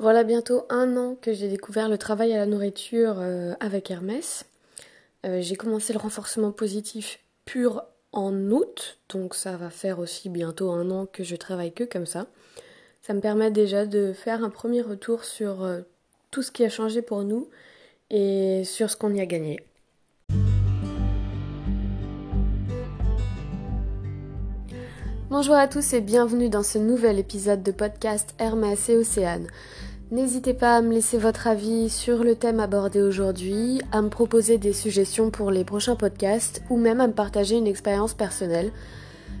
Voilà bientôt un an que j'ai découvert le travail à la nourriture euh, avec Hermès. Euh, j'ai commencé le renforcement positif pur en août, donc ça va faire aussi bientôt un an que je travaille que comme ça. Ça me permet déjà de faire un premier retour sur euh, tout ce qui a changé pour nous et sur ce qu'on y a gagné. Bonjour à tous et bienvenue dans ce nouvel épisode de podcast Hermès et Océane. N'hésitez pas à me laisser votre avis sur le thème abordé aujourd'hui, à me proposer des suggestions pour les prochains podcasts ou même à me partager une expérience personnelle.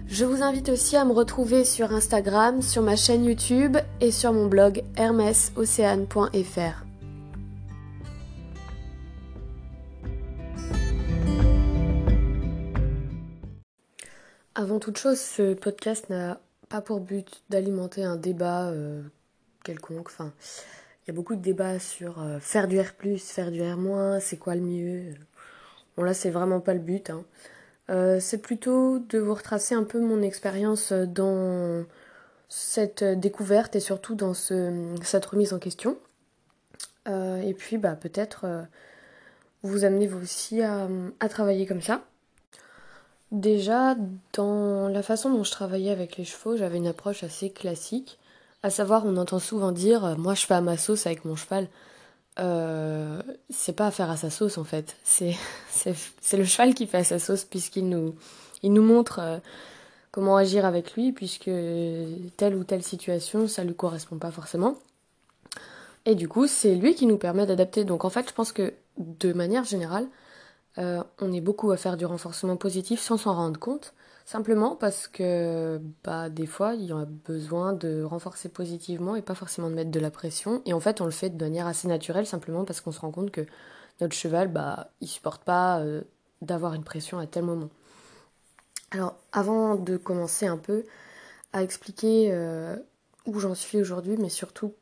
Je vous invite aussi à me retrouver sur Instagram, sur ma chaîne YouTube et sur mon blog hermesocéane.fr. Avant toute chose, ce podcast n'a pas pour but d'alimenter un débat euh, quelconque. Enfin, il y a beaucoup de débats sur euh, faire du R+, faire du R-, c'est quoi le mieux? Bon là, c'est vraiment pas le but. Hein. Euh, c'est plutôt de vous retracer un peu mon expérience dans cette découverte et surtout dans ce, cette remise en question. et puis, bah, peut-être vous amener vous aussi à travailler comme ça. Déjà, dans la façon dont je travaillais avec les chevaux, j'avais une approche assez classique. À savoir, on entend souvent dire euh, Moi, je fais à ma sauce avec mon cheval. Euh, c'est pas à faire à sa sauce en fait. C'est, le cheval qui fait à sa sauce puisqu'il nous, nous montre euh, comment agir avec lui, puisque telle ou telle situation, ça lui correspond pas forcément. Et du coup, c'est lui qui nous permet d'adapter. Donc en fait, je pense que de manière générale, euh, on est beaucoup à faire du renforcement positif sans s'en rendre compte, simplement parce que bah, des fois il y a besoin de renforcer positivement et pas forcément de mettre de la pression. Et en fait on le fait de manière assez naturelle simplement parce qu'on se rend compte que notre cheval bah, il supporte pas euh, d'avoir une pression à tel moment. Alors avant de commencer un peu à expliquer euh, où j'en suis aujourd'hui, mais surtout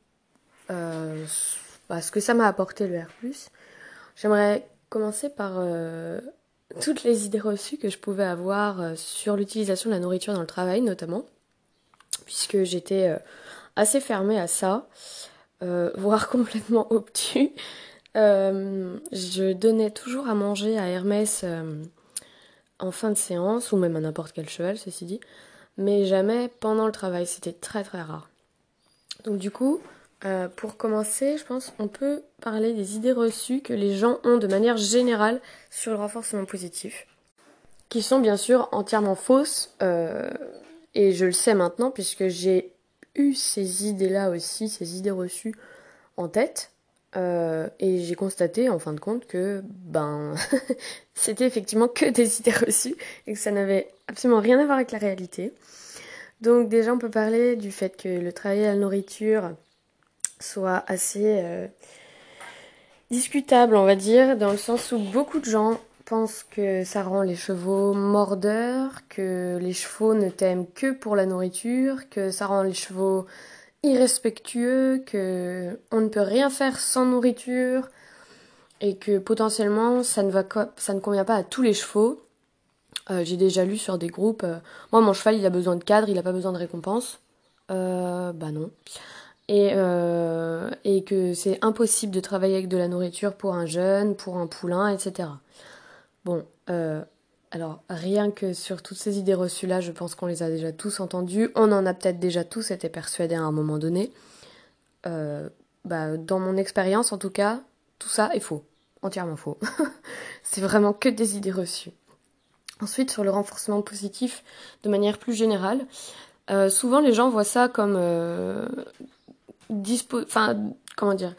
bah, ce que ça m'a apporté le R, j'aimerais commencer par euh, toutes les idées reçues que je pouvais avoir euh, sur l'utilisation de la nourriture dans le travail notamment, puisque j'étais euh, assez fermée à ça, voire complètement obtus. je donnais toujours à manger à Hermès en fin de séance, ou même à n'importe quel cheval, ceci dit, mais jamais pendant le travail, c'était très très rare. Donc du coup, euh, pour commencer, je pense qu'on peut parler des idées reçues que les gens ont de manière générale sur le renforcement positif, qui sont bien sûr entièrement fausses, euh, et je le sais maintenant puisque j'ai eu ces idées-là aussi, ces idées reçues en tête, euh, et j'ai constaté en fin de compte que ben c'était effectivement que des idées reçues et que ça n'avait absolument rien à voir avec la réalité. Donc déjà on peut parler du fait que le travail à la nourriture soit assez euh, discutable, on va dire, dans le sens où beaucoup de gens pensent que ça rend les chevaux mordeurs, que les chevaux ne t'aiment que pour la nourriture, que ça rend les chevaux irrespectueux, que on ne peut rien faire sans nourriture et que potentiellement ça ne va ça ne convient pas à tous les chevaux. Euh, j'ai déjà lu sur des groupes, euh, moi mon cheval il a besoin de cadre, il n'a pas besoin de récompense. bah non et, euh, et que c'est impossible de travailler avec de la nourriture pour un jeune, pour un poulain, etc. Bon, euh, alors rien que sur toutes ces idées reçues-là, je pense qu'on les a déjà tous entendues, on en a peut-être déjà tous été persuadés à un moment donné. Euh, bah, dans mon expérience, en tout cas, tout ça est faux, entièrement faux. c'est vraiment que des idées reçues. Ensuite, sur le renforcement positif, de manière plus générale, souvent les gens voient ça comme dispo enfin comment dire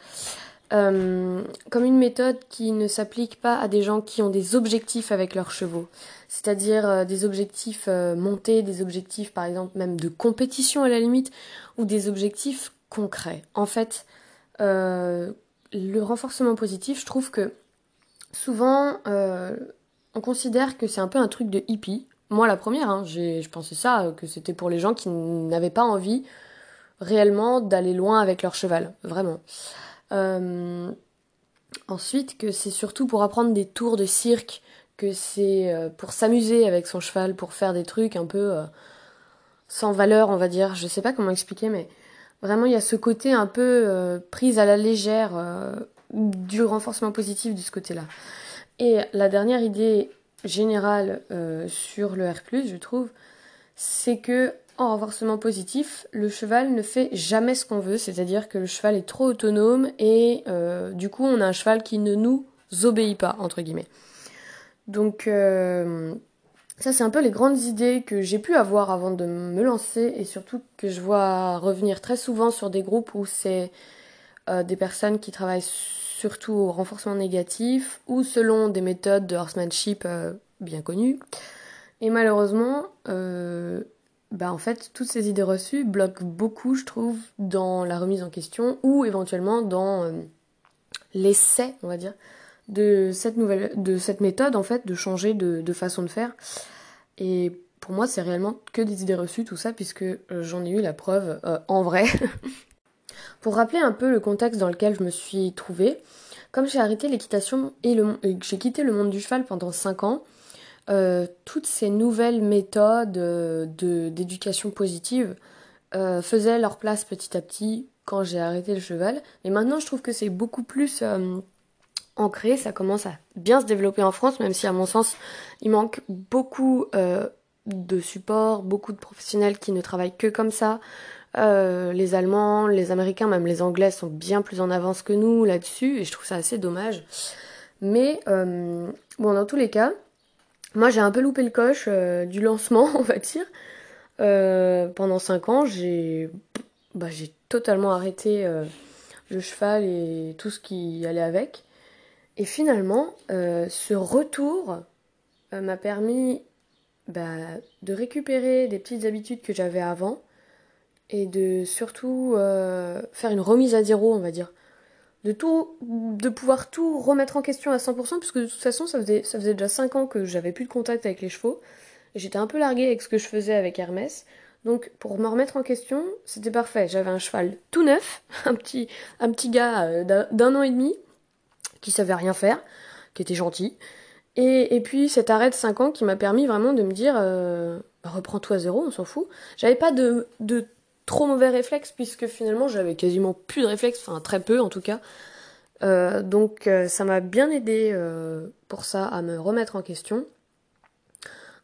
euh, comme une méthode qui ne s'applique pas à des gens qui ont des objectifs avec leurs chevaux, c'est-à-dire euh, des objectifs euh, montés, des objectifs par exemple même de compétition à la limite, ou des objectifs concrets. En fait, le renforcement positif, je trouve que souvent on considère que c'est un peu un truc de hippie. Moi la première, hein, je pensais ça, que c'était pour les gens qui n'avaient pas envie réellement d'aller loin avec leur cheval, vraiment. Euh, ensuite, que c'est surtout pour apprendre des tours de cirque, que c'est euh, pour s'amuser avec son cheval, pour faire des trucs un peu euh, sans valeur, on va dire. Je sais pas comment expliquer, mais Vraiment, il y a ce côté un peu prise à la légère du renforcement positif de ce côté-là. Et la dernière idée générale sur le R+, je trouve, c'est que en renforcement positif, le cheval ne fait jamais ce qu'on veut, c'est-à-dire que le cheval est trop autonome et euh, du coup on a un cheval qui ne nous obéit pas, entre guillemets. Donc euh, ça c'est un peu les grandes idées que j'ai pu avoir avant de me lancer et surtout que je vois revenir très souvent sur des groupes où c'est euh, des personnes qui travaillent surtout au renforcement négatif ou selon des méthodes de horsemanship bien connues. Et malheureusement, bah en fait, toutes ces idées reçues bloquent beaucoup, je trouve, dans la remise en question ou éventuellement dans euh, l'essai, on va dire, de cette nouvelle, de cette méthode en fait, de changer de, façon de faire. Et pour moi, c'est réellement que des idées reçues, tout ça, puisque euh, j'en ai eu la preuve euh, en vrai. pour rappeler un peu le contexte dans lequel je me suis trouvée, comme j'ai arrêté l'équitation et, et j'ai quitté le monde du cheval pendant 5 ans, euh, toutes ces nouvelles méthodes euh, d'éducation positive euh, faisaient leur place petit à petit quand j'ai arrêté le cheval. Mais maintenant, je trouve que c'est beaucoup plus ancré, ça commence à bien se développer en France, même si à mon sens, il manque beaucoup de support, beaucoup de professionnels qui ne travaillent que comme ça. les Allemands, les Américains, même les Anglais sont bien plus en avance que nous là-dessus, et je trouve ça assez dommage. Mais bon, dans tous les cas, moi, j'ai un peu loupé le coche euh, du lancement, on va dire. Euh, pendant 5 ans, j'ai bah, totalement arrêté euh, le cheval et tout ce qui allait avec. Et finalement, ce retour m'a permis bah, de récupérer des petites habitudes que j'avais avant et de surtout faire une remise à zéro, on va dire de tout, de pouvoir tout remettre en question à 100%, puisque de toute façon, ça faisait, ça faisait déjà 5 ans que j'avais plus de contact avec les chevaux. J'étais un peu larguée avec ce que je faisais avec Hermès. Donc, pour me remettre en question, c'était parfait. J'avais un cheval tout neuf, un petit, un petit gars euh, d'un an et demi, qui savait rien faire, qui était gentil. Et, et puis, cet arrêt de 5 ans qui m'a permis vraiment de me dire, euh, bah, reprends-toi à zéro, on s'en fout. J'avais pas de, de trop mauvais réflexe puisque finalement j'avais quasiment plus de réflexes, enfin très peu en tout cas. Euh, donc euh, ça m'a bien aidé euh, pour ça à me remettre en question.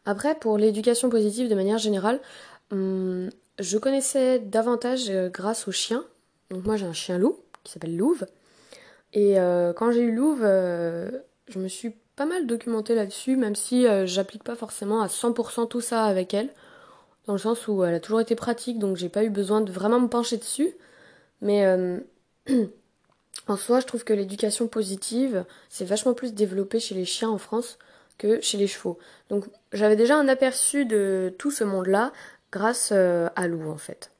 Après pour l'éducation positive de manière générale, hum, je connaissais davantage grâce au chien. Donc moi j'ai un chien loup qui s'appelle Louve. Et quand j'ai eu Louve, je me suis pas mal documentée là-dessus, même si j'applique pas forcément à 100% tout ça avec elle dans le sens où elle a toujours été pratique, donc j'ai pas eu besoin de vraiment me pencher dessus. Mais euh, en soi, je trouve que l'éducation positive, c'est vachement plus développé chez les chiens en France que chez les chevaux. Donc j'avais déjà un aperçu de tout ce monde-là grâce euh, à Lou en fait.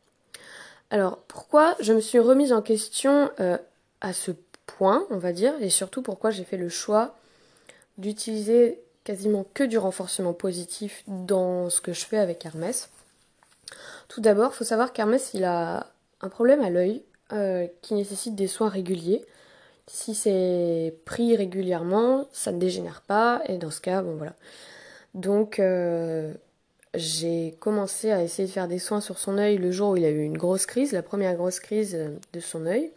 Alors pourquoi je me suis remise en question euh, à ce point, on va dire, et surtout pourquoi j'ai fait le choix d'utiliser quasiment que du renforcement positif dans ce que je fais avec Hermès? Tout d'abord, il faut savoir qu'Hermès, il a un problème à l'œil euh, qui nécessite des soins réguliers. Si c'est pris régulièrement, ça ne dégénère pas, et dans ce cas, bon voilà. Donc, euh, j'ai commencé à essayer de faire des soins sur son œil le jour où il a eu une grosse crise, la première grosse crise de son œil.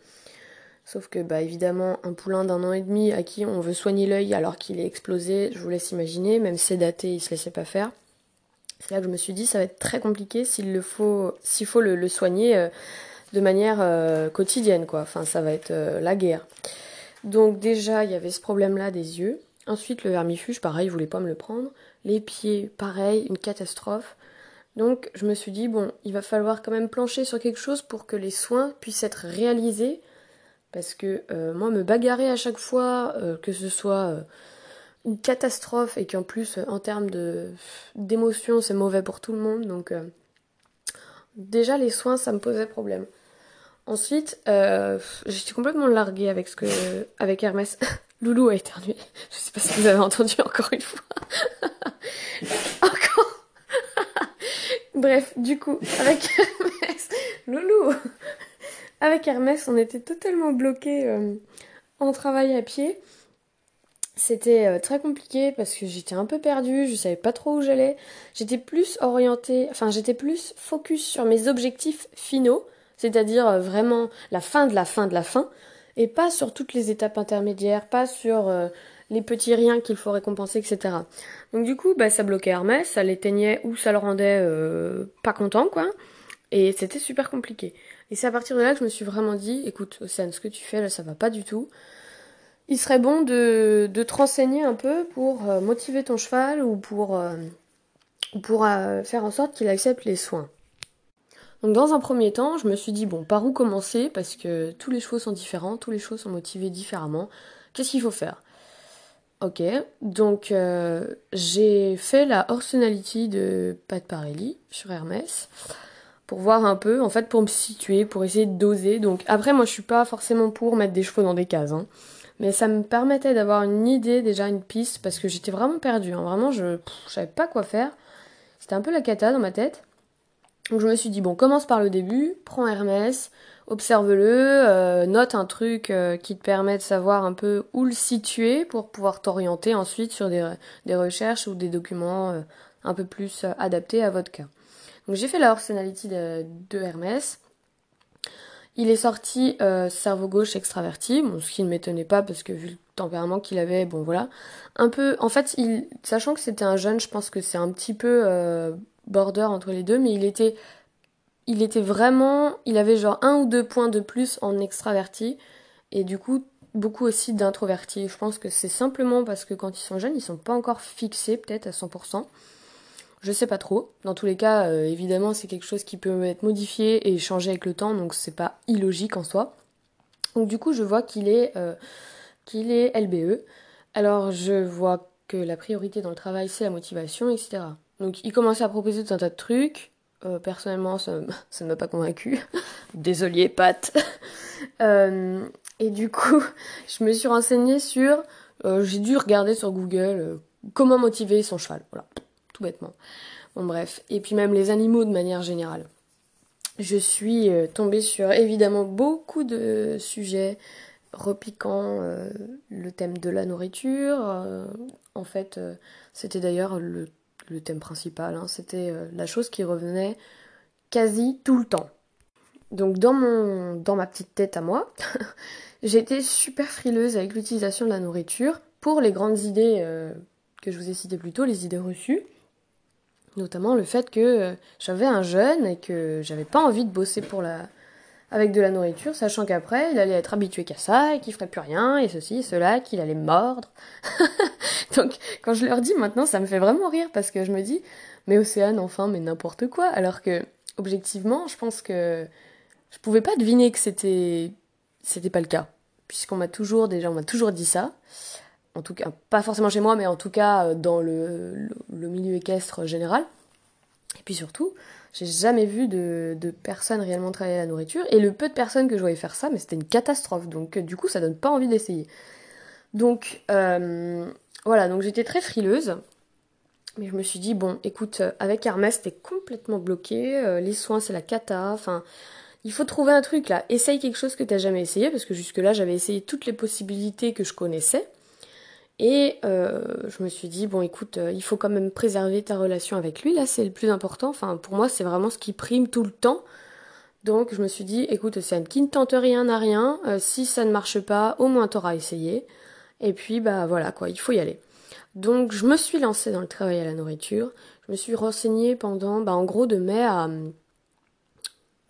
Sauf que, bah, évidemment, un poulain d'un an et demi à qui on veut soigner l'œil alors qu'il est explosé, je vous laisse imaginer, même sédaté, il se laissait pas faire. C'est là que je me suis dit, ça va être très compliqué s'il le faut, s'il faut le, soigner euh, de manière euh, quotidienne, quoi. Enfin, ça va être euh, la guerre. Donc déjà, il y avait ce problème-là des yeux. Ensuite, le vermifuge, pareil, il voulait pas me le prendre. Les pieds, pareil, une catastrophe. Donc, je me suis dit, bon, il va falloir quand même plancher sur quelque chose pour que les soins puissent être réalisés. Parce que moi, me bagarrer à chaque fois, que ce soit une catastrophe et qu'en plus, en termes d'émotion, c'est mauvais pour tout le monde. Donc, euh, déjà, les soins, ça me posait problème. Ensuite, euh, j'étais complètement larguée avec ce que, avec Hermès. Loulou a éternué. Je sais pas si vous avez entendu encore une fois. encore. Bref, du coup, avec Hermès, Loulou, avec Hermès, on était totalement bloqués euh, en travail à pied. C'était euh, très compliqué parce que j'étais un peu perdue, je savais pas trop où j'allais. J'étais plus orientée, enfin j'étais plus focus sur mes objectifs finaux c'est-à-dire vraiment la fin de la fin de la fin, et pas sur toutes les étapes intermédiaires, pas sur les petits riens qu'il faut récompenser, etc. Donc du coup, bah, ça bloquait Hermès, ça l'éteignait ou ça le rendait pas content, quoi. Et c'était super compliqué. Et c'est à partir de là que je me suis vraiment dit, écoute, Océane, ce que tu fais là, ça va pas du tout. Il serait bon de, te renseigner un peu pour euh, motiver ton cheval ou pour, euh, euh, faire en sorte qu'il accepte les soins. Donc dans un premier temps, je me suis dit, bon, par où commencer? Parce que tous les chevaux sont différents, tous les chevaux sont motivés différemment. Qu'est-ce qu'il faut faire? Ok, donc j'ai fait la Horsonality de Pat Parelli sur Hermès pour voir un peu, en fait, pour me situer, pour essayer de doser. Donc après, moi, je suis pas forcément pour mettre des chevaux dans des cases, hein. Mais ça me permettait d'avoir une idée, déjà une piste, parce que j'étais vraiment perdue. Hein. Vraiment, je, ne savais pas quoi faire. C'était un peu la cata dans ma tête. Donc je me suis dit bon, commence par le début, prends Hermès, observe-le, euh, note un truc euh, qui te permet de savoir un peu où le situer pour pouvoir t'orienter ensuite sur des, recherches ou des documents euh, un peu plus adaptés à votre cas. Donc j'ai fait la Personality de, de, Hermès. Il est sorti euh, cerveau gauche extraverti, bon, ce qui ne m'étonnait pas parce que vu le tempérament qu'il avait, bon voilà. Un peu, en fait, sachant que c'était un jeune, je pense que c'est un petit peu euh, border entre les deux, mais il était, il était vraiment, il avait genre un ou deux points de plus en extraverti et du coup beaucoup aussi d'introverti. Je pense que c'est simplement parce que quand ils sont jeunes, ils sont pas encore fixés peut-être à 100%. Je sais pas trop. Dans tous les cas, euh, évidemment, c'est quelque chose qui peut être modifié et changé avec le temps, donc c'est pas illogique en soi. Donc du coup, je vois qu'il est, euh, qu'il est LBE. Alors je vois que la priorité dans le travail, c'est la motivation, etc. Donc il commence à proposer tout un tas de trucs. Euh, personnellement, ça, ne m'a pas convaincu. Désolé, Pat. et du coup, je me suis renseignée sur... J'ai dû regarder sur Google comment motiver son cheval. Voilà bêtement. Bon bref, et puis même les animaux de manière générale. Je suis euh, tombée sur évidemment beaucoup de sujets repiquant euh, le thème de la nourriture. Euh, en fait, c'était d'ailleurs le, thème principal. Hein. c'était la chose qui revenait quasi tout le temps. Donc dans mon dans ma petite tête à moi, j'étais super frileuse avec l'utilisation de la nourriture pour les grandes idées que je vous ai citées plus tôt, les idées reçues. Notamment le fait que euh, j'avais un jeune et que j'avais pas envie de bosser pour la... avec de la nourriture, sachant qu'après il allait être habitué qu'à ça et qu'il ferait plus rien et ceci, cela, qu'il allait mordre. Donc quand je leur dis maintenant, ça me fait vraiment rire parce que je me dis, mais Océane, enfin, mais n'importe quoi. Alors que, objectivement, je pense que je pouvais pas deviner que c'était c'était pas le cas, puisqu'on m'a toujours déjà on m'a toujours dit ça en tout cas, pas forcément chez moi, mais en tout cas euh, dans le, milieu équestre général. Et puis surtout, j'ai jamais vu de, personnes réellement travailler à la nourriture. Et le peu de personnes que je voyais faire ça, mais c'était une catastrophe. Donc euh, du coup, ça donne pas envie d'essayer. Donc euh, voilà, donc j'étais très frileuse. Mais je me suis dit, bon, écoute, avec Hermès, t'es complètement bloqué. les soins, c'est la cata. Enfin, il faut trouver un truc là. Essaye quelque chose que t'as jamais essayé. Parce que jusque-là, j'avais essayé toutes les possibilités que je connaissais. Et euh, je me suis dit, bon écoute, euh, il faut quand même préserver ta relation avec lui, là c'est le plus important, enfin pour moi c'est vraiment ce qui prime tout le temps. Donc je me suis dit, écoute Océane, qui ne tente rien n'a rien, euh, si ça ne marche pas, au moins t'auras essayé. Et puis bah voilà quoi, il faut y aller. Donc je me suis lancée dans le travail à la nourriture, je me suis renseignée pendant, bah en gros de mai à...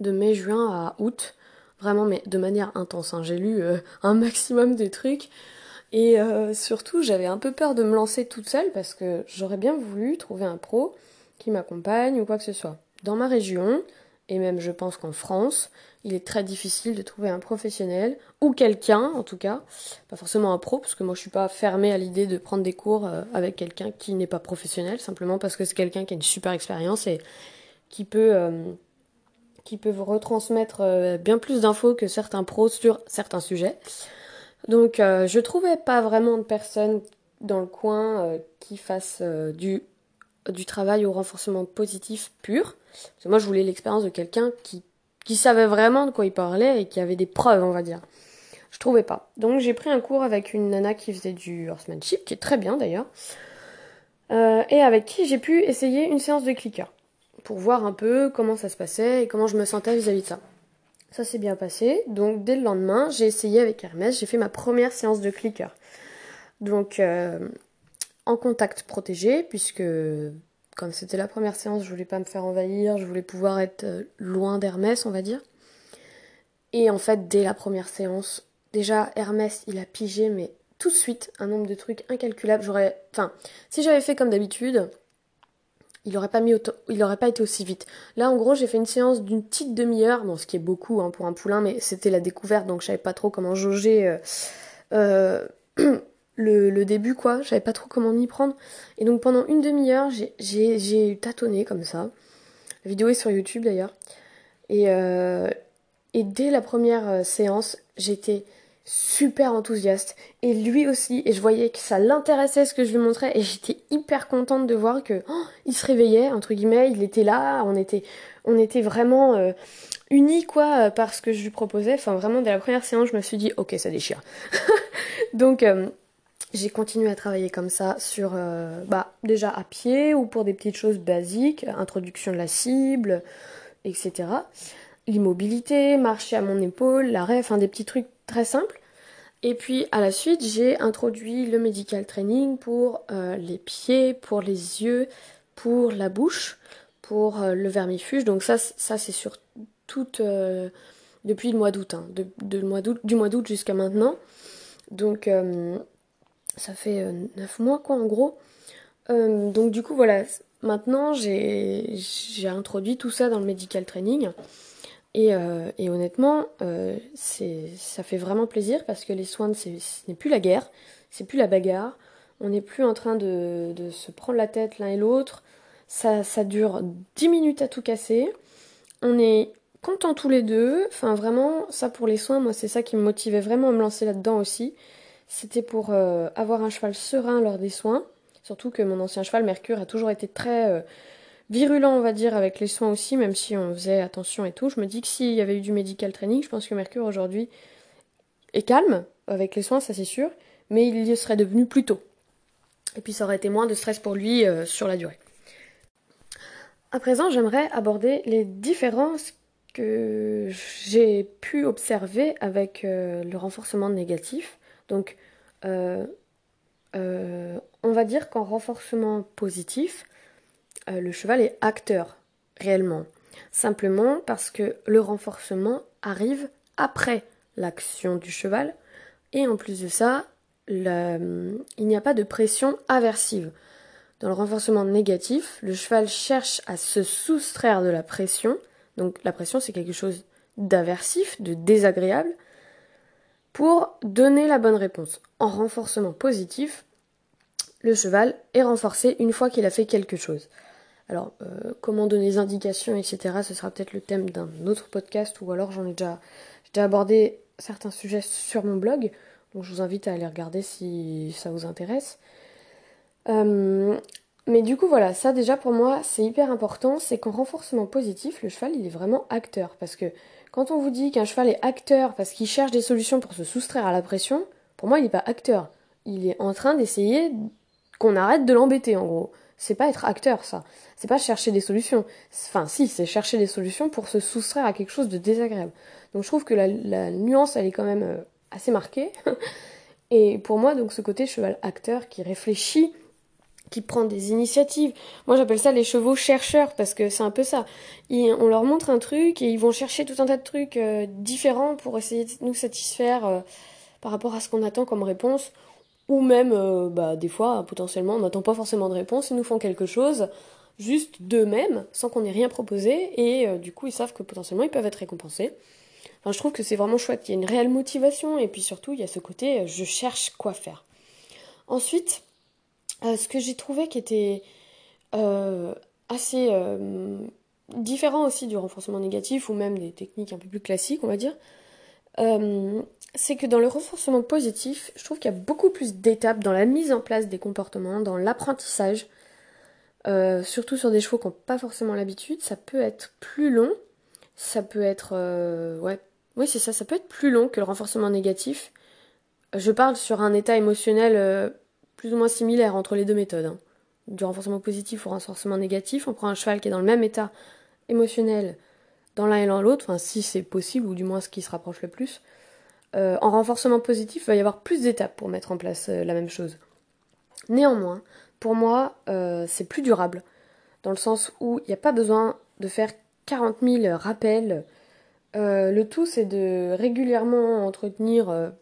de mai, juin à août, vraiment mais de manière intense, hein. j'ai lu un maximum de trucs. Et euh, surtout, j'avais un peu peur de me lancer toute seule parce que j'aurais bien voulu trouver un pro qui m'accompagne ou quoi que ce soit. Dans ma région, et même je pense qu'en France, il est très difficile de trouver un professionnel ou quelqu'un en tout cas, pas forcément un pro parce que moi je suis pas fermée à l'idée de prendre des cours euh, avec quelqu'un qui n'est pas professionnel simplement parce que c'est quelqu'un qui a une super expérience et qui peut euh, qui peut vous retransmettre bien plus d'infos que certains pros sur certains sujets. Donc euh, je trouvais pas vraiment de personnes dans le coin euh, qui fassent euh, du, travail au renforcement positif pur. Moi je voulais l'expérience de quelqu'un qui, savait vraiment de quoi il parlait et qui avait des preuves, on va dire. Je trouvais pas. Donc j'ai pris un cours avec une nana qui faisait du horsemanship, qui est très bien d'ailleurs, et avec qui j'ai pu essayer une séance de clicker pour voir un peu comment ça se passait et comment je me sentais vis-à-vis -vis de ça. Ça s'est bien passé. Donc dès le lendemain, j'ai essayé avec Hermès, j'ai fait ma première séance de clicker. Donc euh, en contact protégé, puisque comme c'était la première séance, je voulais pas me faire envahir, je voulais pouvoir être euh, loin d'Hermès, on va dire. Et en fait, dès la première séance, déjà Hermès, il a pigé, mais tout de suite, un nombre de trucs incalculables. J'aurais, enfin, si j'avais fait comme d'habitude, il n'aurait pas pas été aussi vite. Là, en gros, j'ai fait une séance d'une petite demi-heure, ce qui est beaucoup hein, pour un poulain, mais c'était la découverte, donc je savais pas trop comment jauger euh, euh, le, début, quoi. Je savais pas trop comment m'y prendre. Et donc pendant une demi-heure, j'ai tâtonné comme ça. La vidéo est sur YouTube d'ailleurs. Et, euh, et dès la première séance, j'étais super enthousiaste. Et lui aussi et je voyais que ça l'intéressait ce que je lui montrais et j'étais hyper contente de voir que oh, il se réveillait entre guillemets il était là on était on était vraiment euh, unis quoi par ce que je lui proposais. Enfin vraiment dès la première séance je me suis dit ok ça déchire. Donc euh, j'ai continué à travailler comme ça sur euh, bah déjà à pied ou pour des petites choses basiques introduction de la cible etc l'immobilité marcher à mon épaule l'arrêt enfin des petits trucs très simple. Et puis à la suite, j'ai introduit le medical training pour euh, les pieds, pour les yeux, pour la bouche, pour euh, le vermifuge. Donc ça, ça c'est sur toute euh, depuis le mois d'août, hein, de, mois d'août, du mois d'août jusqu'à maintenant. Donc ça fait 9 mois quoi en gros. donc du coup voilà, maintenant j'ai introduit tout ça dans le medical training. Euh, et, honnêtement, euh, ça fait vraiment plaisir parce que les soins, ce n'est plus la guerre, c'est plus la bagarre. On n'est plus en train de, se prendre la tête l'un et l'autre. Ça, dure 10 minutes à tout casser. On est contents tous les deux. Enfin, vraiment, ça pour les soins, moi, c'est ça qui me motivait vraiment à me lancer là-dedans aussi. C'était pour euh, avoir un cheval serein lors des soins. Surtout que mon ancien cheval, Mercure, a toujours été très virulent, on va dire, avec les soins aussi, même si on faisait attention et tout. Je me dis que s'il y avait eu du medical training, je pense que Mercure aujourd'hui est calme avec les soins, ça c'est sûr, mais il y serait devenu plus tôt. Et puis ça aurait été moins de stress pour lui euh, sur la durée. À présent, j'aimerais aborder les différences que j'ai pu observer avec euh, le renforcement négatif. Donc, euh, on va dire qu'en renforcement positif, euh, le cheval est acteur réellement. Simplement parce que le renforcement arrive après l'action du cheval et en plus de ça, il n'y a pas de pression aversive. Dans le renforcement négatif, le cheval cherche à se soustraire de la pression. Donc la pression, c'est quelque chose d'aversif, de désagréable, pour donner la bonne réponse. En renforcement positif, le cheval est renforcé une fois qu'il a fait quelque chose. Alors, euh, comment donner des indications, etc., ce sera peut-être le thème d'un autre podcast, ou alors j'en ai déjà, abordé certains sujets sur mon blog, donc je vous invite à aller regarder si ça vous intéresse. Euh, mais du coup, voilà, ça déjà pour moi, c'est hyper important, c'est qu'en renforcement positif, le cheval, il est vraiment acteur, parce que quand on vous dit qu'un cheval est acteur parce qu'il cherche des solutions pour se soustraire à la pression, pour moi, il n'est pas acteur. Il est en train d'essayer qu'on arrête de l'embêter, en gros c'est pas être acteur, ça. C'est pas chercher des solutions. Enfin, si, c'est chercher des solutions pour se soustraire à quelque chose de désagréable. Donc je trouve que la, nuance, elle est quand même euh, assez marquée. Et pour moi, donc ce côté cheval acteur qui réfléchit, qui prend des initiatives. Moi, j'appelle ça les chevaux chercheurs parce que c'est un peu ça. on leur montre un truc et ils vont chercher tout un tas de trucs euh, différents pour essayer de nous satisfaire euh, par rapport à ce qu'on attend comme réponse ou même euh, bah, des fois potentiellement on n'attend pas forcément de réponse, ils nous font quelque chose juste d'eux-mêmes sans qu'on ait rien proposé et euh, du coup ils savent que potentiellement ils peuvent être récompensés. Enfin, je trouve que c'est vraiment chouette, il y a une réelle motivation et puis surtout il y a ce côté euh, je cherche quoi faire. Ensuite, ce que j'ai trouvé qui était assez différent aussi du renforcement négatif ou même des techniques un peu plus classiques on va dire, c'est que dans le renforcement positif, je trouve qu'il y a beaucoup plus d'étapes dans la mise en place des comportements, dans l'apprentissage, euh, surtout sur des chevaux qui n'ont pas forcément l'habitude. Ça peut être plus long, ça peut être... Euh, ouais, oui c'est ça, ça peut être plus long que le renforcement négatif. Je parle sur un état émotionnel euh, plus ou moins similaire entre les deux méthodes. Hein. Du renforcement positif au renforcement négatif, on prend un cheval qui est dans le même état émotionnel dans l'un et dans l'autre, enfin si c'est possible, ou du moins ce qui se rapproche le plus. En renforcement positif, il va y avoir plus d'étapes pour mettre en place la même chose. Néanmoins, pour moi, c'est plus durable, dans le sens où il n'y a pas besoin de faire 40 000 rappels. le tout, c'est de régulièrement entretenir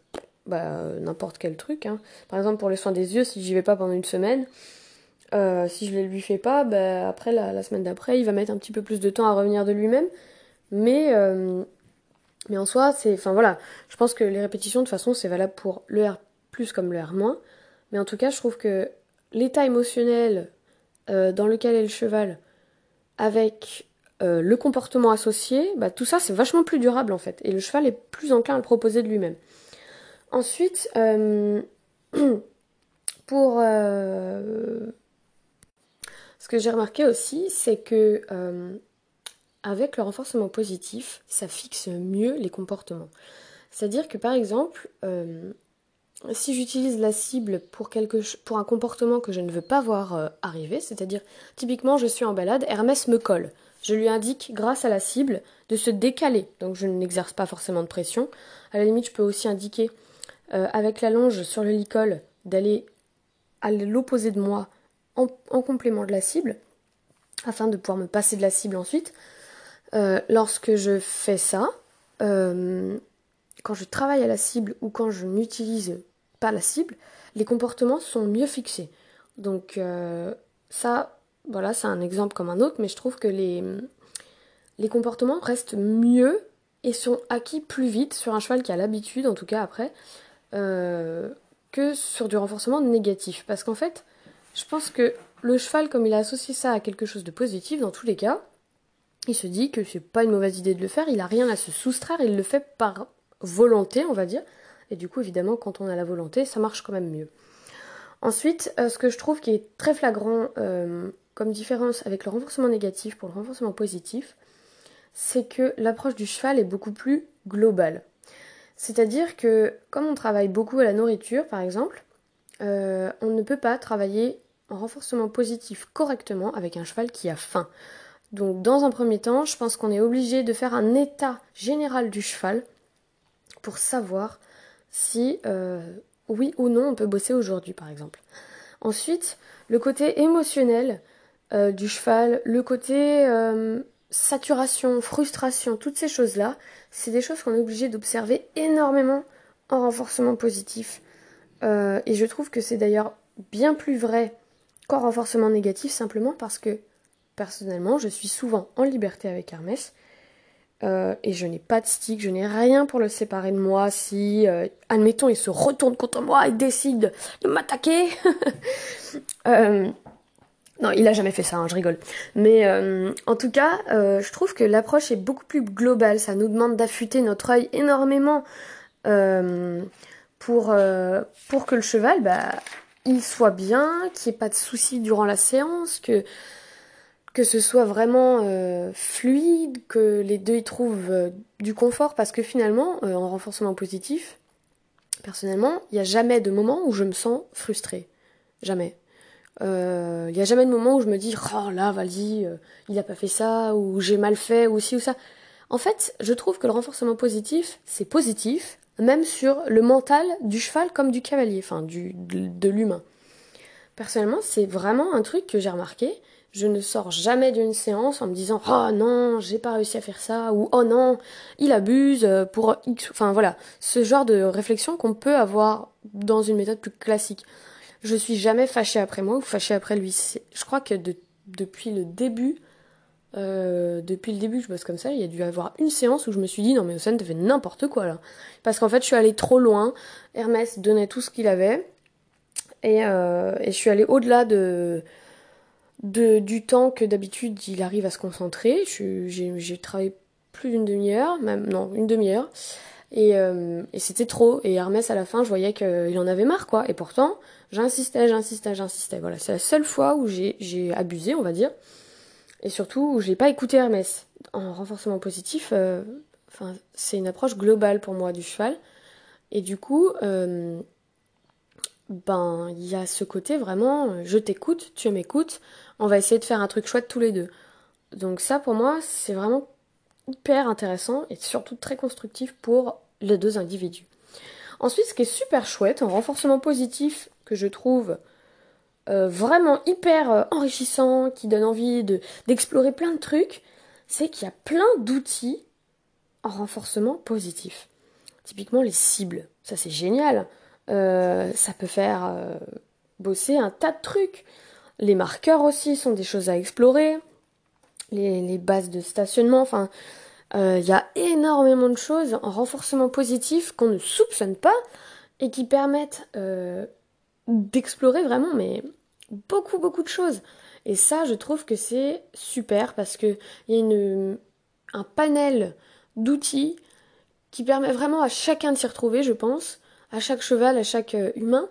bah, n'importe quel truc. Hein. Par exemple, pour les soins des yeux, si j'y vais pas pendant une semaine, euh, si je ne lui fais pas, bah, après la, semaine d'après, il va mettre un petit peu plus de temps à revenir de lui-même. Mais, euh, mais en soi, c'est. Enfin voilà, je pense que les répétitions, de toute façon, c'est valable pour le R comme le R. Mais en tout cas, je trouve que l'état émotionnel euh, dans lequel est le cheval, avec le comportement associé, bah, tout ça, c'est vachement plus durable en fait. Et le cheval est plus enclin à le proposer de lui-même. Ensuite, euh, pour euh, ce que j'ai remarqué aussi, c'est que euh, avec le renforcement positif, ça fixe mieux les comportements. C'est-à-dire que par exemple, si j'utilise la cible pour, quelque, un comportement que je ne veux pas voir arriver, c'est-à-dire typiquement je suis en balade, Hermès me colle. Je lui indique, grâce à la cible, de se décaler. Donc je n'exerce pas forcément de pression. À la limite, je peux aussi indiquer euh, avec la longe sur le licol, d'aller à l'opposé de moi en, complément de la cible, afin de pouvoir me passer de la cible ensuite. Euh, lorsque je fais ça, euh, quand je travaille à la cible ou quand je n'utilise pas la cible, les comportements sont mieux fixés. Donc ça, voilà, c'est un exemple comme un autre, mais je trouve que les, comportements restent mieux et sont acquis plus vite sur un cheval qui a l'habitude, en tout cas après, euh, que sur du renforcement négatif. Parce qu'en fait, je pense que le cheval, comme il a associé ça à quelque chose de positif, dans tous les cas, il se dit que c'est pas une mauvaise idée de le faire, il a rien à se soustraire, il le fait par volonté, on va dire. Et du coup, évidemment, quand on a la volonté, ça marche quand même mieux. Ensuite, euh, ce que je trouve qui est très flagrant euh, comme différence avec le renforcement négatif pour le renforcement positif, c'est que l'approche du cheval est beaucoup plus globale. C'est-à-dire que comme on travaille beaucoup à la nourriture, par exemple, euh, on ne peut pas travailler en renforcement positif correctement avec un cheval qui a faim. Donc dans un premier temps, je pense qu'on est obligé de faire un état général du cheval pour savoir si euh, oui ou non on peut bosser aujourd'hui, par exemple. Ensuite, le côté émotionnel euh, du cheval, le côté saturation, frustration, toutes ces choses-là, c'est des choses qu'on est obligé d'observer énormément en renforcement positif. Euh, et je trouve que c'est d'ailleurs bien plus vrai qu'en renforcement négatif, simplement parce que personnellement, je suis souvent en liberté avec Hermès. Euh, et je n'ai pas de stick, je n'ai rien pour le séparer de moi. Si, euh, admettons, il se retourne contre moi et décide de m'attaquer, Non, il a jamais fait ça, hein, je rigole. Mais euh, en tout cas, euh, je trouve que l'approche est beaucoup plus globale. Ça nous demande d'affûter notre œil énormément euh, pour, pour que le cheval, bah, il soit bien, qu'il n'y ait pas de soucis durant la séance, que, que ce soit vraiment fluide, que les deux y trouvent du confort, parce que finalement, en renforcement positif, personnellement, il n'y a jamais de moment où je me sens frustrée. Jamais. Il euh, n'y a jamais de moment où je me dis oh là vas-y euh, il a pas fait ça ou j'ai mal fait ou ci ou ça. En fait, je trouve que le renforcement positif c'est positif même sur le mental du cheval comme du cavalier, enfin du de, l'humain. Personnellement, c'est vraiment un truc que j'ai remarqué. Je ne sors jamais d'une séance en me disant oh non j'ai pas réussi à faire ça ou oh non il abuse euh, pour X. Enfin voilà ce genre de réflexion qu'on peut avoir dans une méthode plus classique je suis jamais fâchée après moi ou fâchée après lui. Je crois que depuis le début, euh, depuis le début, je bosse comme ça. Il y a dû avoir une séance où je me suis dit non mais Océane, fait n'importe quoi là, parce qu'en fait je suis allée trop loin. Hermès donnait tout ce qu'il avait et, euh, et, je suis allée au-delà de, de, du temps que d'habitude il arrive à se concentrer. J'ai travaillé plus d'une demi-heure, même non une demi-heure. Et, euh, c'était trop. Et Hermès, à la fin, je voyais qu'il en avait marre, quoi. Et pourtant, j'insistais, j'insistais, j'insistais. Voilà, c'est la seule fois où j'ai abusé, on va dire. Et surtout, où j'ai pas écouté Hermès. En renforcement positif, euh, c'est une approche globale pour moi du cheval. Et du coup, euh, ben, il y a ce côté vraiment, je t'écoute, tu m'écoutes, on va essayer de faire un truc chouette tous les deux. Donc ça, pour moi, c'est vraiment hyper intéressant et surtout très constructif pour les deux individus. Ensuite, ce qui est super chouette, un renforcement positif que je trouve euh, vraiment hyper euh, enrichissant, qui donne envie d'explorer plein de trucs, c'est qu'il y a plein d'outils en renforcement positif. Typiquement les cibles, ça c'est génial. Euh, ça peut faire bosser un tas de trucs. Les marqueurs aussi sont des choses à explorer. Les, bases de stationnement, enfin, il y a énormément de choses en renforcement positif qu'on ne soupçonne pas et qui permettent d'explorer vraiment mais beaucoup beaucoup de choses. Et ça, je trouve que c'est super parce que il y a un panel d'outils qui permet vraiment à chacun de s'y retrouver, je pense, à chaque cheval, à chaque euh, humain.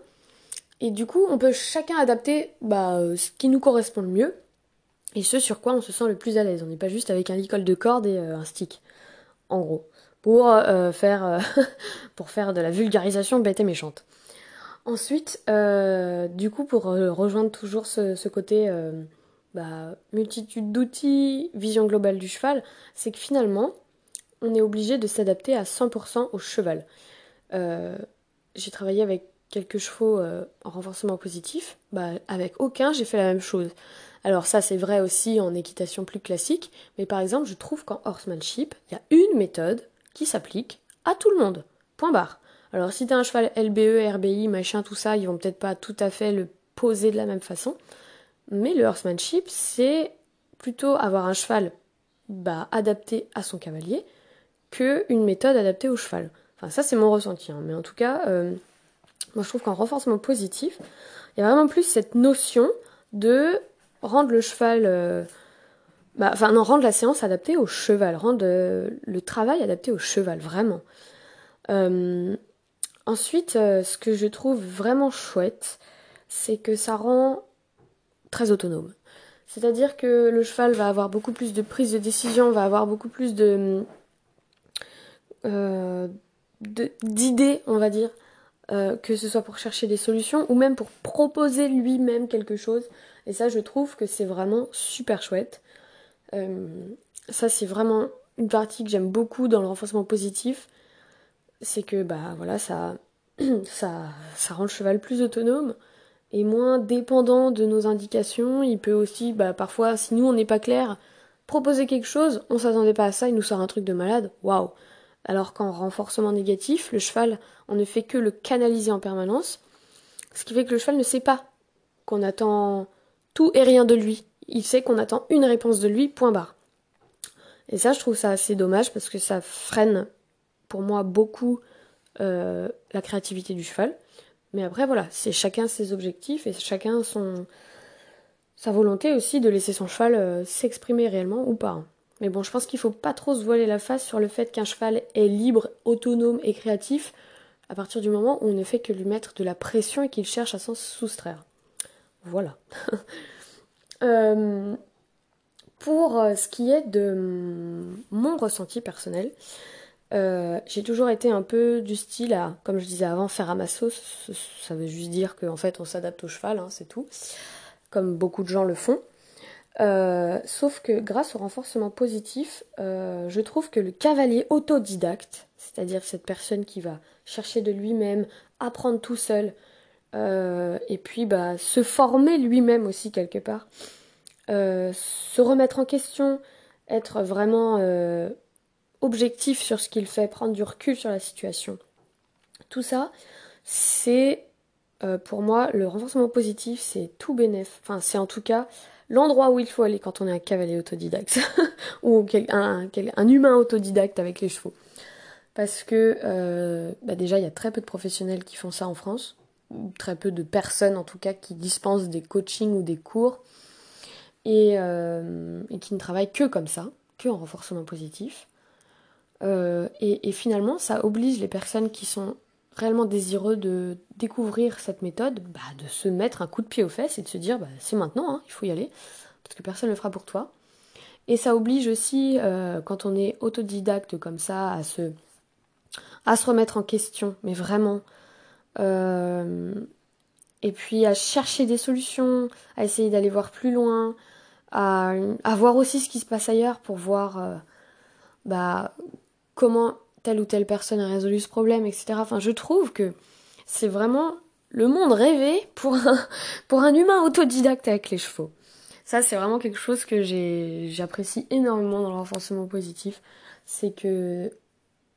Et du coup, on peut chacun adapter bah, euh, ce qui nous correspond le mieux et ce sur quoi on se sent le plus à l'aise. On n'est pas juste avec un licol de corde et euh, un stick, en gros, pour, faire, de la vulgarisation bête et méchante. Ensuite, du coup, pour rejoindre toujours ce, côté bah, multitude d'outils, vision globale du cheval, c'est que finalement, on est obligé de s'adapter à 100% au cheval. J'ai travaillé avec quelques chevaux en renforcement positif, bah, avec aucun, j'ai fait la même chose. Alors ça, c'est vrai aussi en équitation plus classique, mais par exemple, je trouve qu'en horsemanship, il y a une méthode qui s'applique à tout le monde. Point barre. Alors si t'as un cheval LBE, RBI, machin, tout ça, ils vont peut-être pas tout à fait le poser de la même façon. Mais le horsemanship, c'est plutôt avoir un cheval bah, adapté à son cavalier qu'une méthode adaptée au cheval. Enfin ça c'est mon ressenti, hein. mais en tout cas, euh, moi je trouve qu'en renforcement positif, il y a vraiment plus cette notion de rendre le cheval... Euh, bah, enfin non, rendre la séance adaptée au cheval, rendre euh, le travail adapté au cheval, vraiment. Ensuite, ce que je trouve vraiment chouette, c'est que ça rend très autonome. C'est-à-dire que le cheval va avoir beaucoup plus de prise de décision, va avoir beaucoup plus de d'idées, on va dire, euh, que ce soit pour chercher des solutions ou même pour proposer lui-même quelque chose. Et ça, je trouve que c'est vraiment super chouette. ça, c'est vraiment une partie que j'aime beaucoup dans le renforcement positif c'est que bah voilà ça, ça ça rend le cheval plus autonome et moins dépendant de nos indications. Il peut aussi bah parfois si nous on n'est pas clair proposer quelque chose, on s'attendait pas à ça, il nous sort un truc de malade, waouh. Alors qu'en renforcement négatif, le cheval on ne fait que le canaliser en permanence, ce qui fait que le cheval ne sait pas qu'on attend tout et rien de lui. Il sait qu'on attend une réponse de lui, point barre. Et ça, je trouve ça assez dommage parce que ça freine pour moi beaucoup euh, la créativité du cheval. Mais après, voilà, c'est chacun ses objectifs et chacun son sa volonté aussi de laisser son cheval euh, s'exprimer réellement ou pas. Mais bon, je pense qu'il faut pas trop se voiler la face sur le fait qu'un cheval est libre, autonome et créatif à partir du moment où on ne fait que lui mettre de la pression et qu'il cherche à s'en soustraire. Voilà. Euh, pour ce qui est de mon ressenti personnel, euh, j'ai toujours été un peu du style à, comme je disais avant, faire à ma sauce. Ça veut juste dire qu'en fait on s'adapte au cheval, hein, c'est tout. Comme beaucoup de gens le font. Euh, sauf que grâce au renforcement positif, euh, je trouve que le cavalier autodidacte, c'est-à-dire cette personne qui va chercher de lui-même, apprendre tout seul, et puis bah, se former lui-même aussi quelque part, se remettre en question, être vraiment objectif sur ce qu'il fait, prendre du recul sur la situation. Tout ça, c'est euh, pour moi le renforcement positif, c'est tout bénéf. Enfin, c'est en tout cas l'endroit où il faut aller quand on est un cavalier autodidacte ou un, humain autodidacte avec les chevaux. Parce que euh, bah déjà, il y a très peu de professionnels qui font ça en France, très peu de personnes en tout cas qui dispensent des coachings ou des cours et, euh, qui ne travaillent que comme ça, que en renforcement positif. Euh, et, finalement, ça oblige les personnes qui sont réellement désireux de découvrir cette méthode, bah, de se mettre un coup de pied aux fesses et de se dire bah, c'est maintenant, hein, il faut y aller, parce que personne ne le fera pour toi. Et ça oblige aussi, euh, quand on est autodidacte comme ça, à se, à se remettre en question, mais vraiment. Euh, et puis à chercher des solutions, à essayer d'aller voir plus loin, à, voir aussi ce qui se passe ailleurs pour voir bah, comment telle ou telle personne a résolu ce problème, etc. Enfin, je trouve que c'est vraiment le monde rêvé pour un, pour un humain autodidacte avec les chevaux. Ça, c'est vraiment quelque chose que j'apprécie énormément dans le renforcement positif. C'est que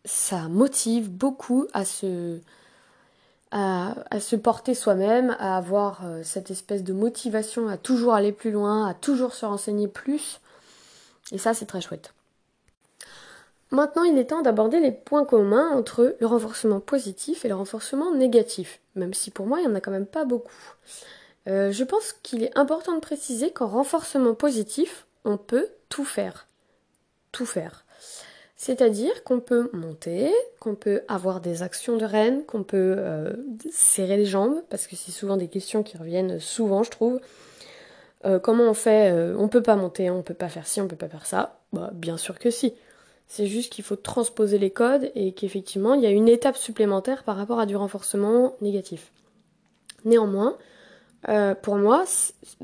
ça motive beaucoup à se, à, se porter soi-même, à avoir euh, cette espèce de motivation à toujours aller plus loin, à toujours se renseigner plus. Et ça, c'est très chouette. Maintenant, il est temps d'aborder les points communs entre le renforcement positif et le renforcement négatif, même si pour moi, il n'y en a quand même pas beaucoup. Euh, je pense qu'il est important de préciser qu'en renforcement positif, on peut tout faire. Tout faire. C'est-à-dire qu'on peut monter, qu'on peut avoir des actions de reine, qu'on peut euh, serrer les jambes, parce que c'est souvent des questions qui reviennent souvent, je trouve. Euh, comment on fait On peut pas monter, on peut pas faire ci, on peut pas faire ça. Bah, bien sûr que si. C'est juste qu'il faut transposer les codes et qu'effectivement, il y a une étape supplémentaire par rapport à du renforcement négatif. Néanmoins, euh, pour moi,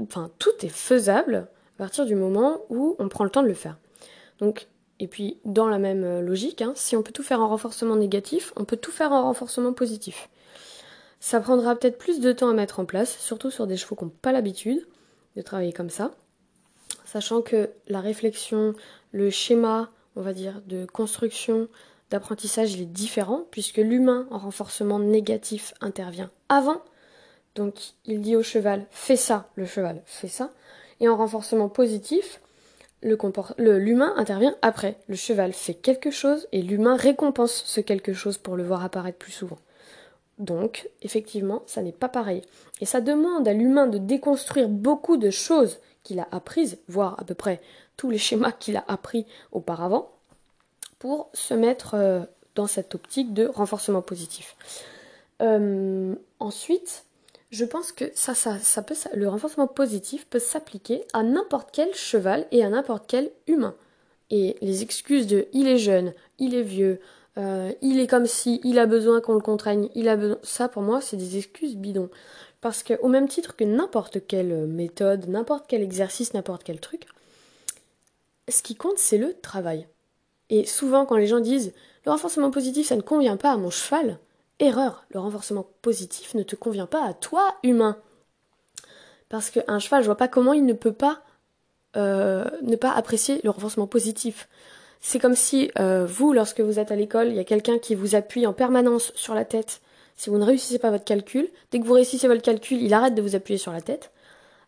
enfin, tout est faisable à partir du moment où on prend le temps de le faire. Donc, et puis, dans la même euh, logique, hein, si on peut tout faire en renforcement négatif, on peut tout faire en renforcement positif. Ça prendra peut-être plus de temps à mettre en place, surtout sur des chevaux qui n'ont pas l'habitude de travailler comme ça. Sachant que la réflexion, le schéma, on va dire, de construction, d'apprentissage, il est différent, puisque l'humain en renforcement négatif intervient avant. Donc il dit au cheval, fais ça, le cheval fait ça. Et en renforcement positif, l'humain intervient après. Le cheval fait quelque chose et l'humain récompense ce quelque chose pour le voir apparaître plus souvent. Donc, effectivement, ça n'est pas pareil. Et ça demande à l'humain de déconstruire beaucoup de choses qu'il a apprises, voire à peu près tous les schémas qu'il a appris auparavant, pour se mettre euh, dans cette optique de renforcement positif. Euh, ensuite, je pense que ça, ça, peut, le renforcement positif peut s'appliquer à n'importe quel cheval et à n'importe quel humain. Et les excuses de il est jeune, il est vieux, euh, il est comme si, il a besoin qu'on le contraigne, il a besoin. Ça, pour moi, c'est des excuses bidons. Parce que, au même titre que n'importe quelle méthode, n'importe quel exercice, n'importe quel truc, ce qui compte, c'est le travail. Et souvent, quand les gens disent le renforcement positif, ça ne convient pas à mon cheval, Erreur, le renforcement positif ne te convient pas à toi, humain. Parce qu'un cheval, je vois pas comment il ne peut pas euh, ne pas apprécier le renforcement positif. C'est comme si euh, vous, lorsque vous êtes à l'école, il y a quelqu'un qui vous appuie en permanence sur la tête. Si vous ne réussissez pas votre calcul, dès que vous réussissez votre calcul, il arrête de vous appuyer sur la tête.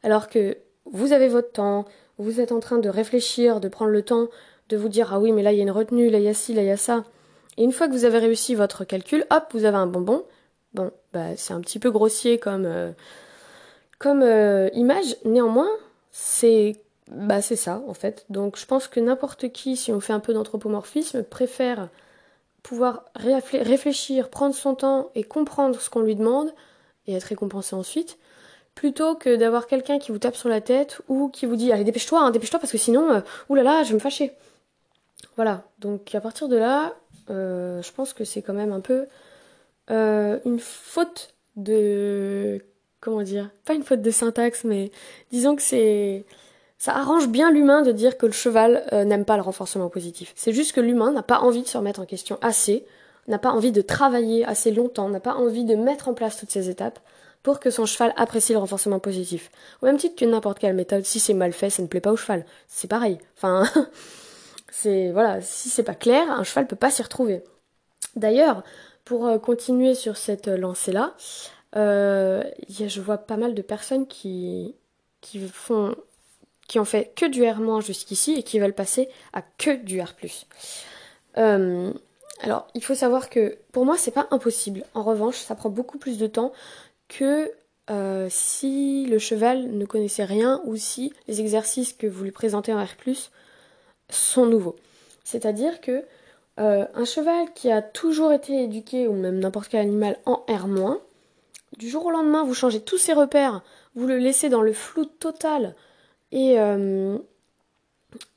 Alors que vous avez votre temps, vous êtes en train de réfléchir, de prendre le temps de vous dire ah oui mais là il y a une retenue, là il y a ci, là il y a ça. Et une fois que vous avez réussi votre calcul, hop, vous avez un bonbon. Bon, bah, c'est un petit peu grossier comme, euh, comme euh, image. Néanmoins, c'est bah, c'est ça, en fait. Donc, je pense que n'importe qui, si on fait un peu d'anthropomorphisme, préfère pouvoir réfléchir, prendre son temps et comprendre ce qu'on lui demande et être récompensé ensuite, plutôt que d'avoir quelqu'un qui vous tape sur la tête ou qui vous dit allez dépêche-toi, hein, dépêche-toi parce que sinon, euh, oulala, je vais me fâcher. Voilà, donc à partir de là, euh, je pense que c'est quand même un peu euh, une faute de comment dire pas une faute de syntaxe mais disons que c'est ça arrange bien l'humain de dire que le cheval euh, n'aime pas le renforcement positif. C'est juste que l'humain n'a pas envie de se remettre en question assez n'a pas envie de travailler assez longtemps n'a pas envie de mettre en place toutes ces étapes pour que son cheval apprécie le renforcement positif. Au même titre que n'importe quelle méthode si c'est mal fait ça ne plaît pas au cheval. C'est pareil. Enfin C'est voilà, si c'est pas clair, un cheval peut pas s'y retrouver. D'ailleurs, pour euh, continuer sur cette lancée-là, euh, je vois pas mal de personnes qui, qui font qui ont fait que du R- jusqu'ici et qui veulent passer à que du R+. Euh, alors, il faut savoir que pour moi, c'est pas impossible. En revanche, ça prend beaucoup plus de temps que euh, si le cheval ne connaissait rien ou si les exercices que vous lui présentez en R+, sont nouveaux. C'est-à-dire que euh, un cheval qui a toujours été éduqué, ou même n'importe quel animal, en R-, du jour au lendemain, vous changez tous ses repères, vous le laissez dans le flou total, et, euh,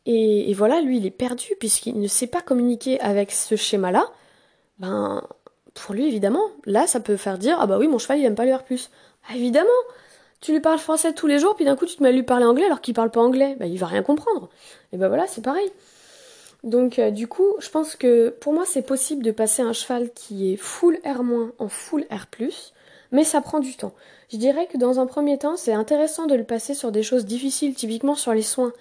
et, voilà, lui, il est perdu, puisqu'il ne sait pas communiquer avec ce schéma-là, ben, pour lui, évidemment, là, ça peut faire dire, ah bah oui, mon cheval, il aime pas le R+. Ah, évidemment tu lui parles français tous les jours, puis d'un coup tu te mets à lui parler anglais alors qu'il parle pas anglais, bah, il va rien comprendre. Et ben voilà, c'est pareil. Donc euh, du coup, je pense que pour moi c'est possible de passer un cheval qui est full R- en full R+, mais ça prend du temps. Je dirais que dans un premier temps, c'est intéressant de le passer sur des choses difficiles, typiquement sur les soins.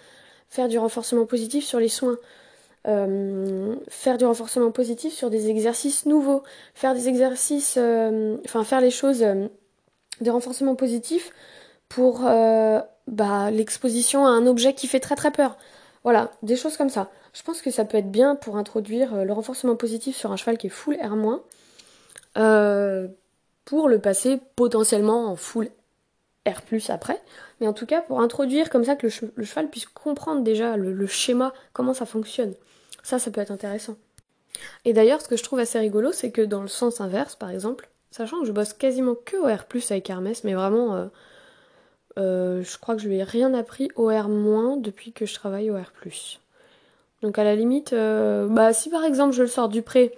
Faire du renforcement positif sur les soins. Euh, faire du renforcement positif sur des exercices nouveaux. Faire des exercices, euh, enfin faire les choses, de renforcement positif pour bah, l'exposition à un objet qui fait très très peur. Voilà, des choses comme ça. Je pense que ça peut être bien pour introduire euh, le renforcement positif sur un cheval qui est full R-, euh, pour le passer potentiellement en full R+, après. Mais en tout cas, pour introduire comme ça que le, cheval puisse comprendre déjà le, schéma, comment ça fonctionne. Ça, ça peut être intéressant. Et d'ailleurs, ce que je trouve assez rigolo, c'est que dans le sens inverse, par exemple, sachant que je bosse quasiment que au R+, avec Hermès, mais vraiment... Euh, euh, je crois que je lui ai rien appris au R- depuis que je travaille au R+. Donc à la limite, euh, bah si par exemple je le sors du pré,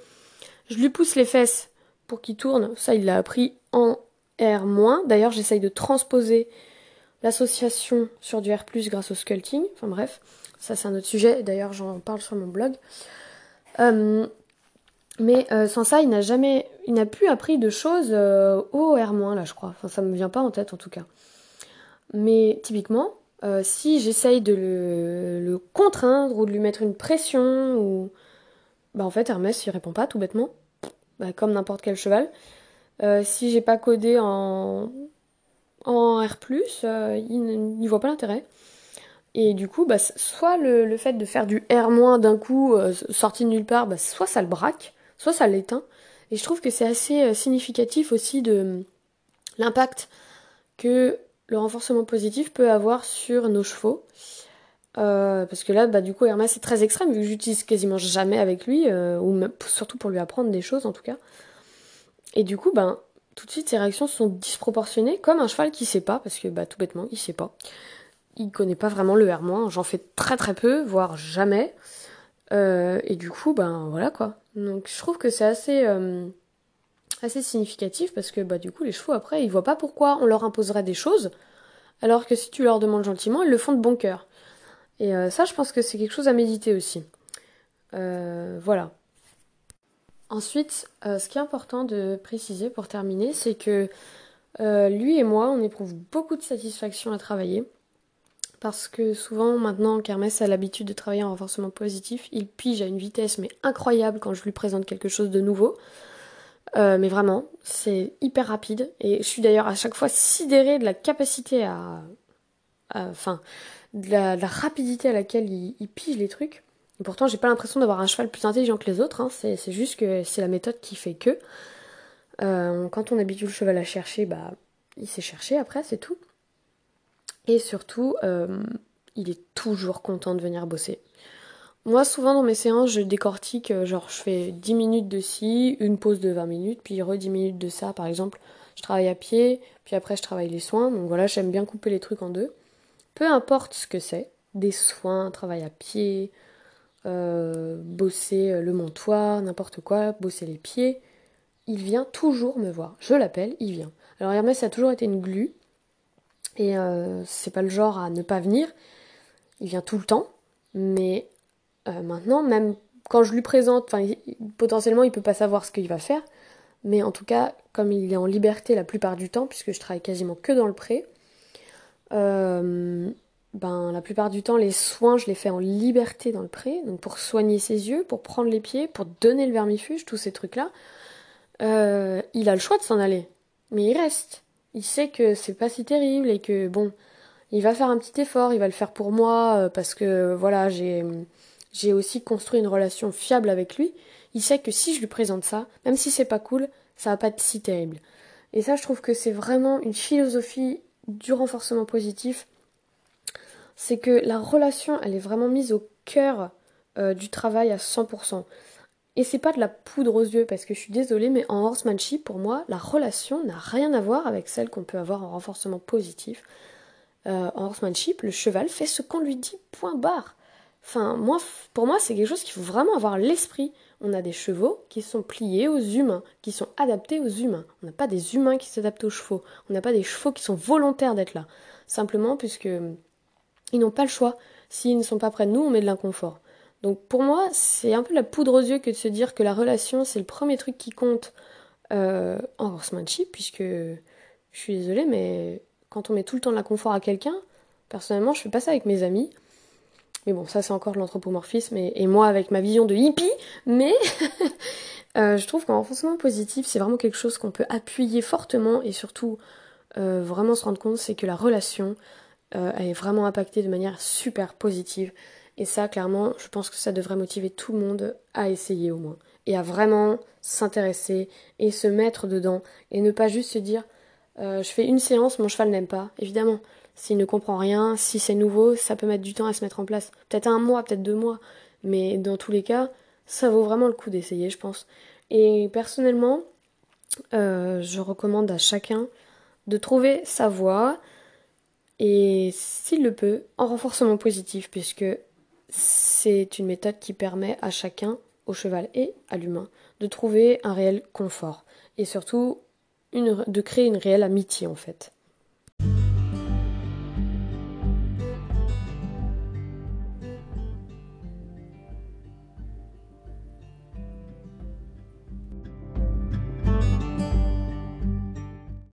je lui pousse les fesses pour qu'il tourne, ça il l'a appris en R-. D'ailleurs j'essaye de transposer l'association sur du R+, grâce au sculpting. Enfin bref, ça c'est un autre sujet, d'ailleurs j'en parle sur mon blog. Euh, mais sans ça, il n'a jamais, il n'a plus appris de choses au R- là, je crois. Enfin, ça me vient pas en tête en tout cas. Mais typiquement, euh, si j'essaye de le, contraindre ou de lui mettre une pression, ou. Bah en fait, Hermès, il répond pas tout bêtement. Bah, comme n'importe quel cheval. Euh, si j'ai pas codé en, R, euh, il n'y voit pas l'intérêt. Et du coup, bah, soit le, fait de faire du R- d'un coup, sorti de nulle part, bah, soit ça le braque, soit ça l'éteint. Et je trouve que c'est assez significatif aussi de l'impact que le renforcement positif peut avoir sur nos chevaux. Euh, parce que là, bah, du coup, Hermès est très extrême, vu que j'utilise quasiment jamais avec lui, euh, ou surtout pour lui apprendre des choses en tout cas. Et du coup, ben, tout de suite, ses réactions sont disproportionnées, comme un cheval qui sait pas, parce que bah, tout bêtement, il sait pas. Il connaît pas vraiment le R-, j'en fais très très peu, voire jamais. Euh, et du coup, ben voilà quoi. Donc je trouve que c'est assez assez significatif parce que bah du coup les chevaux après ils voient pas pourquoi on leur imposerait des choses alors que si tu leur demandes gentiment ils le font de bon cœur. Et euh, ça je pense que c'est quelque chose à méditer aussi. Euh, voilà. Ensuite, euh, ce qui est important de préciser pour terminer, c'est que lui et moi, on éprouve beaucoup de satisfaction à travailler. Parce que souvent, maintenant, Kermès a l'habitude de travailler en renforcement positif. Il pige à une vitesse mais incroyable quand je lui présente quelque chose de nouveau. Mais vraiment, c'est hyper rapide. Et je suis d'ailleurs à chaque fois sidérée de la capacité à. Enfin, de, la, rapidité à laquelle il, pige les trucs. Et pourtant, j'ai pas l'impression d'avoir un cheval plus intelligent que les autres. Hein. C'est juste que c'est la méthode qui fait que. Euh, quand on habitue le cheval à chercher, bah, il sait chercher après, c'est tout. Et surtout, euh, il est toujours content de venir bosser. Moi, souvent dans mes séances, je décortique, euh, genre je fais 10 minutes de ci, une pause de 20 minutes, puis re 10 minutes de ça, par exemple. Je travaille à pied, puis après je travaille les soins. Donc voilà, j'aime bien couper les trucs en deux. Peu importe ce que c'est, des soins, travail à pied, euh, bosser euh, le montoir, n'importe quoi, bosser les pieds, il vient toujours me voir. Je l'appelle, il vient. Alors Hermès a toujours été une glu, et c'est pas le genre à ne pas venir. Il vient tout le temps, mais euh, maintenant, même quand je lui présente, potentiellement, il peut pas savoir ce qu'il va faire, mais en tout cas, comme il est en liberté la plupart du temps, puisque je travaille quasiment que dans le pré, euh, ben, la plupart du temps, les soins, je les fais en liberté dans le pré, donc pour soigner ses yeux, pour prendre les pieds, pour donner le vermifuge, tous ces trucs-là. Euh, il a le choix de s'en aller, mais il reste. Il sait que c'est pas si terrible et que bon, il va faire un petit effort, il va le faire pour moi parce que voilà, j'ai j'ai aussi construit une relation fiable avec lui. Il sait que si je lui présente ça, même si c'est pas cool, ça va pas être si terrible. Et ça, je trouve que c'est vraiment une philosophie du renforcement positif. C'est que la relation, elle est vraiment mise au cœur euh, du travail à 100%. Et c'est pas de la poudre aux yeux, parce que je suis désolée, mais en horsemanship, pour moi, la relation n'a rien à voir avec celle qu'on peut avoir en renforcement positif. Euh, en horsemanship, le cheval fait ce qu'on lui dit, point barre. Enfin, moi, pour moi, c'est quelque chose qu'il faut vraiment avoir l'esprit. On a des chevaux qui sont pliés aux humains, qui sont adaptés aux humains. On n'a pas des humains qui s'adaptent aux chevaux. On n'a pas des chevaux qui sont volontaires d'être là. Simplement puisque ils n'ont pas le choix. S'ils ne sont pas près de nous, on met de l'inconfort. Donc pour moi, c'est un peu la poudre aux yeux que de se dire que la relation, c'est le premier truc qui compte euh, en horsemanship, puisque je suis désolée, mais quand on met tout le temps de la confort à quelqu'un, personnellement, je fais pas ça avec mes amis. Mais bon, ça c'est encore l'anthropomorphisme et, moi avec ma vision de hippie, mais euh, je trouve qu'en renforcement positif, c'est vraiment quelque chose qu'on peut appuyer fortement et surtout euh, vraiment se rendre compte, c'est que la relation, euh, est vraiment impactée de manière super positive. Et ça, clairement, je pense que ça devrait motiver tout le monde à essayer au moins. Et à vraiment s'intéresser et se mettre dedans. Et ne pas juste se dire, je fais une séance, mon cheval n'aime pas. Évidemment, s'il ne comprend rien, si c'est nouveau, ça peut mettre du temps à se mettre en place. Peut-être un mois, peut-être deux mois. Mais dans tous les cas, ça vaut vraiment le coup d'essayer, je pense. Et personnellement, euh, je recommande à chacun de trouver sa voie et s'il le peut, en renforcement positif, puisque c'est une méthode qui permet à chacun, au cheval et à l'humain, de trouver un réel confort et surtout de créer une réelle amitié en fait.